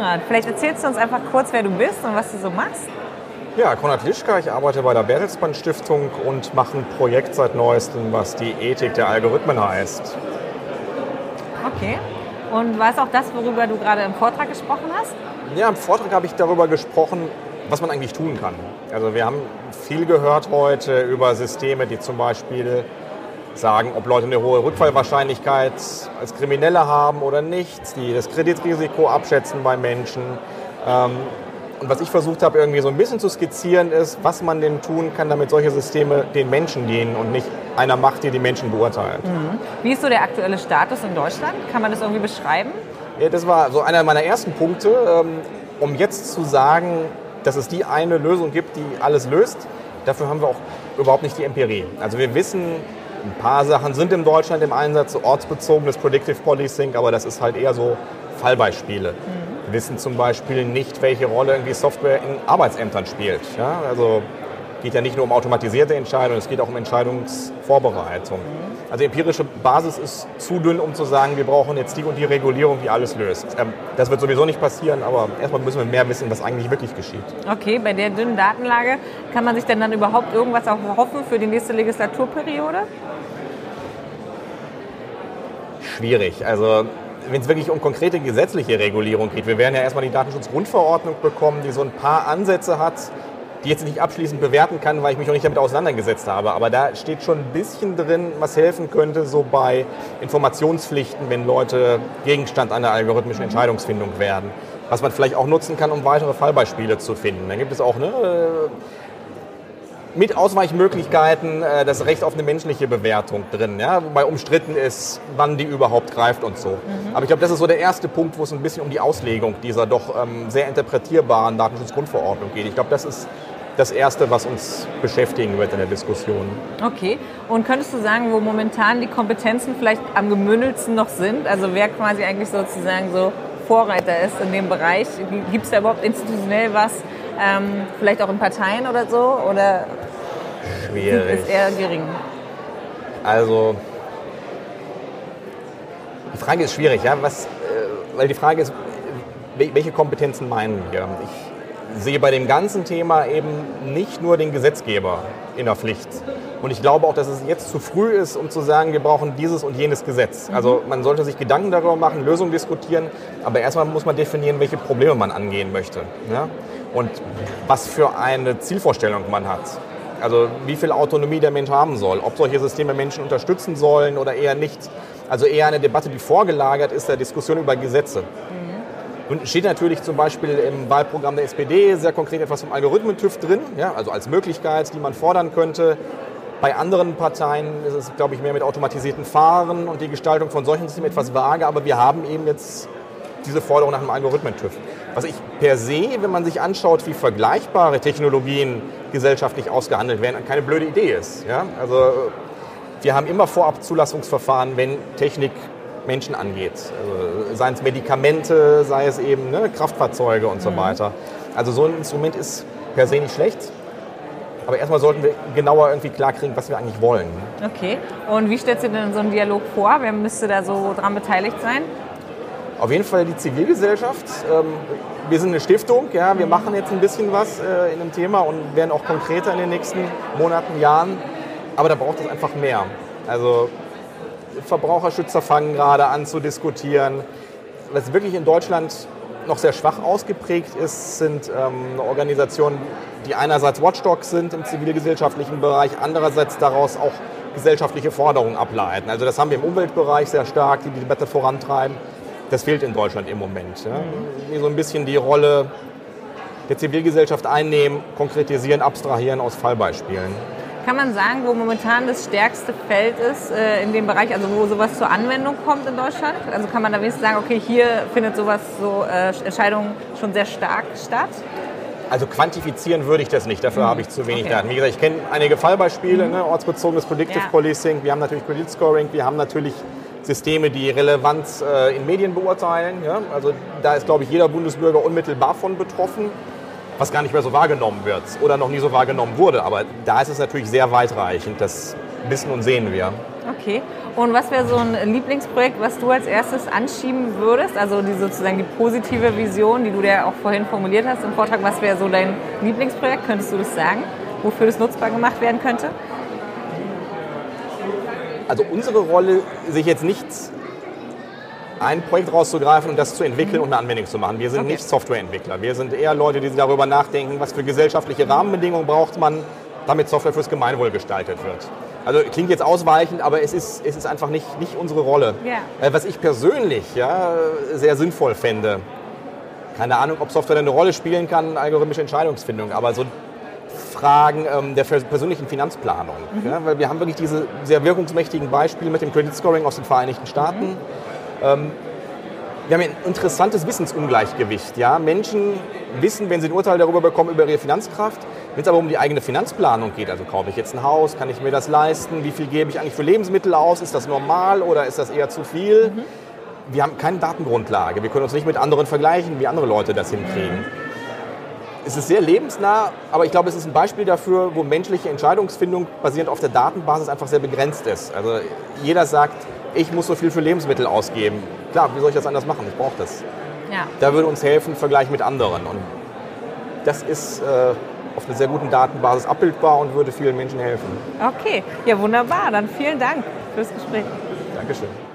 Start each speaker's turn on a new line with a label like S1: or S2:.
S1: Konrad, vielleicht erzählst du uns einfach kurz, wer du bist und was du so machst.
S2: Ja, Konrad Lischka, ich arbeite bei der Bertelsmann Stiftung und mache ein Projekt seit neuestem, was die Ethik der Algorithmen heißt.
S1: Okay. Und war es auch das, worüber du gerade im Vortrag gesprochen hast?
S2: Ja, im Vortrag habe ich darüber gesprochen, was man eigentlich tun kann. Also wir haben viel gehört heute über Systeme, die zum Beispiel sagen, ob Leute eine hohe Rückfallwahrscheinlichkeit als Kriminelle haben oder nicht, die das Kreditrisiko abschätzen bei Menschen. Ähm, und was ich versucht habe, irgendwie so ein bisschen zu skizzieren, ist, was man denn tun kann, damit solche Systeme den Menschen dienen und nicht einer Macht, die die Menschen beurteilt. Mhm.
S1: Wie ist so der aktuelle Status in Deutschland? Kann man das irgendwie beschreiben?
S2: Ja, das war so einer meiner ersten Punkte, ähm, um jetzt zu sagen, dass es die eine Lösung gibt, die alles löst. Dafür haben wir auch überhaupt nicht die Empirie. Also wir wissen, ein paar Sachen sind in Deutschland im Einsatz, so ortsbezogenes Predictive Policing, aber das ist halt eher so Fallbeispiele. Mhm. Wir wissen zum Beispiel nicht, welche Rolle irgendwie Software in Arbeitsämtern spielt. Ja? Also geht ja nicht nur um automatisierte Entscheidungen, es geht auch um Entscheidungsvorbereitung. Mhm. Also empirische Basis ist zu dünn, um zu sagen, wir brauchen jetzt die und die Regulierung, die alles löst. Ähm, das wird sowieso nicht passieren, aber erstmal müssen wir mehr wissen, was eigentlich wirklich geschieht.
S1: Okay, bei der dünnen Datenlage kann man sich denn dann überhaupt irgendwas auch hoffen für die nächste Legislaturperiode?
S2: Schwierig. Also wenn es wirklich um konkrete gesetzliche Regulierung geht, wir werden ja erstmal die Datenschutzgrundverordnung bekommen, die so ein paar Ansätze hat, die jetzt nicht abschließend bewerten kann, weil ich mich noch nicht damit auseinandergesetzt habe. Aber da steht schon ein bisschen drin, was helfen könnte, so bei Informationspflichten, wenn Leute Gegenstand einer algorithmischen Entscheidungsfindung werden. Was man vielleicht auch nutzen kann, um weitere Fallbeispiele zu finden. Dann gibt es auch ne, mit Ausweichmöglichkeiten äh, das Recht auf eine menschliche Bewertung drin, ja, wobei umstritten ist, wann die überhaupt greift und so. Mhm. Aber ich glaube, das ist so der erste Punkt, wo es ein bisschen um die Auslegung dieser doch ähm, sehr interpretierbaren Datenschutzgrundverordnung geht. Ich glaube, das ist das Erste, was uns beschäftigen wird in der Diskussion.
S1: Okay. Und könntest du sagen, wo momentan die Kompetenzen vielleicht am gemündelsten noch sind? Also wer quasi eigentlich sozusagen so Vorreiter ist in dem Bereich? Gibt es da überhaupt institutionell was? Ähm, vielleicht auch in Parteien oder so? Oder
S2: Schwierig.
S1: ist eher gering?
S2: Also, die Frage ist schwierig, ja? Was, äh, weil die Frage ist, welche Kompetenzen meinen wir? Ich sehe bei dem ganzen Thema eben nicht nur den Gesetzgeber in der Pflicht. Und ich glaube auch, dass es jetzt zu früh ist, um zu sagen, wir brauchen dieses und jenes Gesetz. Mhm. Also man sollte sich Gedanken darüber machen, Lösungen diskutieren, aber erstmal muss man definieren, welche Probleme man angehen möchte. Ja? Und was für eine Zielvorstellung man hat. Also wie viel Autonomie der Mensch haben soll, ob solche Systeme Menschen unterstützen sollen oder eher nicht. Also eher eine Debatte, die vorgelagert ist der Diskussion über Gesetze. Nun steht natürlich zum Beispiel im Wahlprogramm der SPD sehr konkret etwas vom Algorithmen-TÜV drin, ja, also als Möglichkeit, die man fordern könnte. Bei anderen Parteien ist es, glaube ich, mehr mit automatisierten Fahren und die Gestaltung von solchen Systemen etwas vage, aber wir haben eben jetzt diese Forderung nach einem Algorithmen-TÜV. Was ich per se, wenn man sich anschaut, wie vergleichbare Technologien gesellschaftlich ausgehandelt werden, keine blöde Idee ist. Ja? Also wir haben immer vorab Zulassungsverfahren, wenn Technik Menschen angeht. Also, seien es Medikamente, sei es eben ne, Kraftfahrzeuge und so mhm. weiter. Also so ein Instrument ist per se nicht schlecht. Aber erstmal sollten wir genauer irgendwie klarkriegen, was wir eigentlich wollen.
S1: Okay. Und wie stellst du denn so einen Dialog vor? Wer müsste da so dran beteiligt sein?
S2: Auf jeden Fall die Zivilgesellschaft. Ähm, wir sind eine Stiftung, ja, wir machen jetzt ein bisschen was äh, in dem Thema und werden auch konkreter in den nächsten Monaten, Jahren. Aber da braucht es einfach mehr. Also Verbraucherschützer fangen gerade an zu diskutieren. Was wirklich in Deutschland noch sehr schwach ausgeprägt ist, sind ähm, Organisationen, die einerseits Watchdogs sind im zivilgesellschaftlichen Bereich, andererseits daraus auch gesellschaftliche Forderungen ableiten. Also das haben wir im Umweltbereich sehr stark, die die Debatte vorantreiben das fehlt in Deutschland im Moment. Ja. Mhm. So ein bisschen die Rolle der Zivilgesellschaft einnehmen, konkretisieren, abstrahieren aus Fallbeispielen.
S1: Kann man sagen, wo momentan das stärkste Feld ist äh, in dem Bereich, also wo sowas zur Anwendung kommt in Deutschland? Also kann man da wenigstens sagen, okay, hier findet sowas, so äh, Entscheidungen schon sehr stark statt?
S2: Also quantifizieren würde ich das nicht, dafür mhm. habe ich zu wenig okay. Daten. Wie gesagt, ich kenne einige Fallbeispiele, mhm. ne, ortsbezogenes Predictive ja. Policing, wir haben natürlich Credit Scoring, wir haben natürlich Systeme, die Relevanz äh, in Medien beurteilen. Ja? Also da ist, glaube ich, jeder Bundesbürger unmittelbar von betroffen, was gar nicht mehr so wahrgenommen wird oder noch nie so wahrgenommen wurde. Aber da ist es natürlich sehr weitreichend. Das wissen und sehen wir.
S1: Okay. Und was wäre so ein Lieblingsprojekt, was du als erstes anschieben würdest? Also die sozusagen die positive Vision, die du ja auch vorhin formuliert hast im Vortrag. Was wäre so dein Lieblingsprojekt? Könntest du das sagen? Wofür das nutzbar gemacht werden könnte?
S2: Also unsere Rolle, sich jetzt nicht ein Projekt rauszugreifen und das zu entwickeln und eine Anwendung zu machen. Wir sind okay. nicht Softwareentwickler. Wir sind eher Leute, die darüber nachdenken, was für gesellschaftliche Rahmenbedingungen braucht man, damit Software fürs Gemeinwohl gestaltet wird. Also klingt jetzt ausweichend, aber es ist, es ist einfach nicht, nicht unsere Rolle. Yeah. Was ich persönlich ja, sehr sinnvoll fände, keine Ahnung, ob Software eine Rolle spielen kann, algorithmische Entscheidungsfindung, aber so Fragen ähm, der persönlichen Finanzplanung. Mhm. Ja, weil wir haben wirklich diese sehr wirkungsmächtigen Beispiele mit dem Credit Scoring aus den Vereinigten Staaten. Mhm. Ähm, wir haben ein interessantes Wissensungleichgewicht. Ja? Menschen wissen, wenn sie ein Urteil darüber bekommen, über ihre Finanzkraft. Wenn es aber um die eigene Finanzplanung geht, also kaufe ich jetzt ein Haus, kann ich mir das leisten, wie viel gebe ich eigentlich für Lebensmittel aus, ist das normal oder ist das eher zu viel? Mhm. Wir haben keine Datengrundlage, wir können uns nicht mit anderen vergleichen, wie andere Leute das hinkriegen. Es ist sehr lebensnah, aber ich glaube, es ist ein Beispiel dafür, wo menschliche Entscheidungsfindung basierend auf der Datenbasis einfach sehr begrenzt ist. Also jeder sagt, ich muss so viel für Lebensmittel ausgeben. Klar, wie soll ich das anders machen? Ich brauche das. Ja. Da würde uns helfen, Vergleich mit anderen. Und das ist äh, auf einer sehr guten Datenbasis abbildbar und würde vielen Menschen helfen.
S1: Okay, ja wunderbar. Dann vielen Dank fürs Gespräch.
S2: Dankeschön.